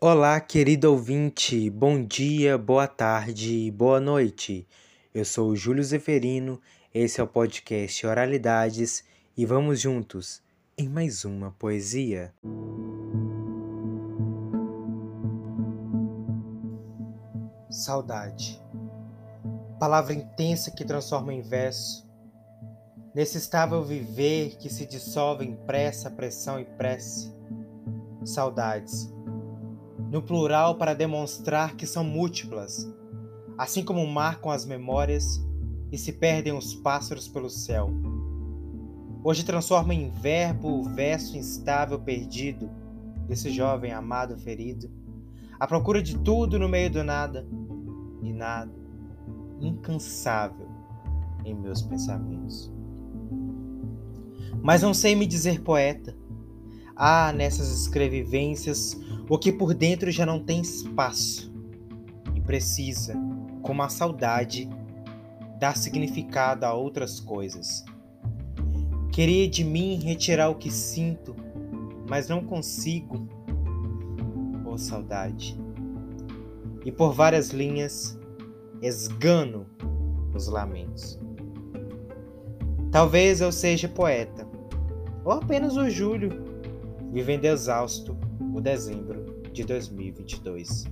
Olá, querido ouvinte, bom dia, boa tarde, boa noite. Eu sou o Júlio Zeferino, esse é o podcast Oralidades e vamos juntos em mais uma poesia. Saudade. Palavra intensa que transforma em verso. Nesse estável viver que se dissolve em pressa, pressão e prece. Saudades no plural para demonstrar que são múltiplas, assim como marcam as memórias e se perdem os pássaros pelo céu. Hoje transforma em verbo o verso instável perdido desse jovem amado ferido, à procura de tudo no meio do nada e nada, incansável em meus pensamentos. Mas não sei me dizer poeta. Há nessas escrevivências o que por dentro já não tem espaço e precisa, como a saudade, dar significado a outras coisas. Queria de mim retirar o que sinto, mas não consigo. Oh, saudade! E por várias linhas esgano os lamentos. Talvez eu seja poeta, ou apenas o Júlio, vivendo exausto o dezembro de 2022.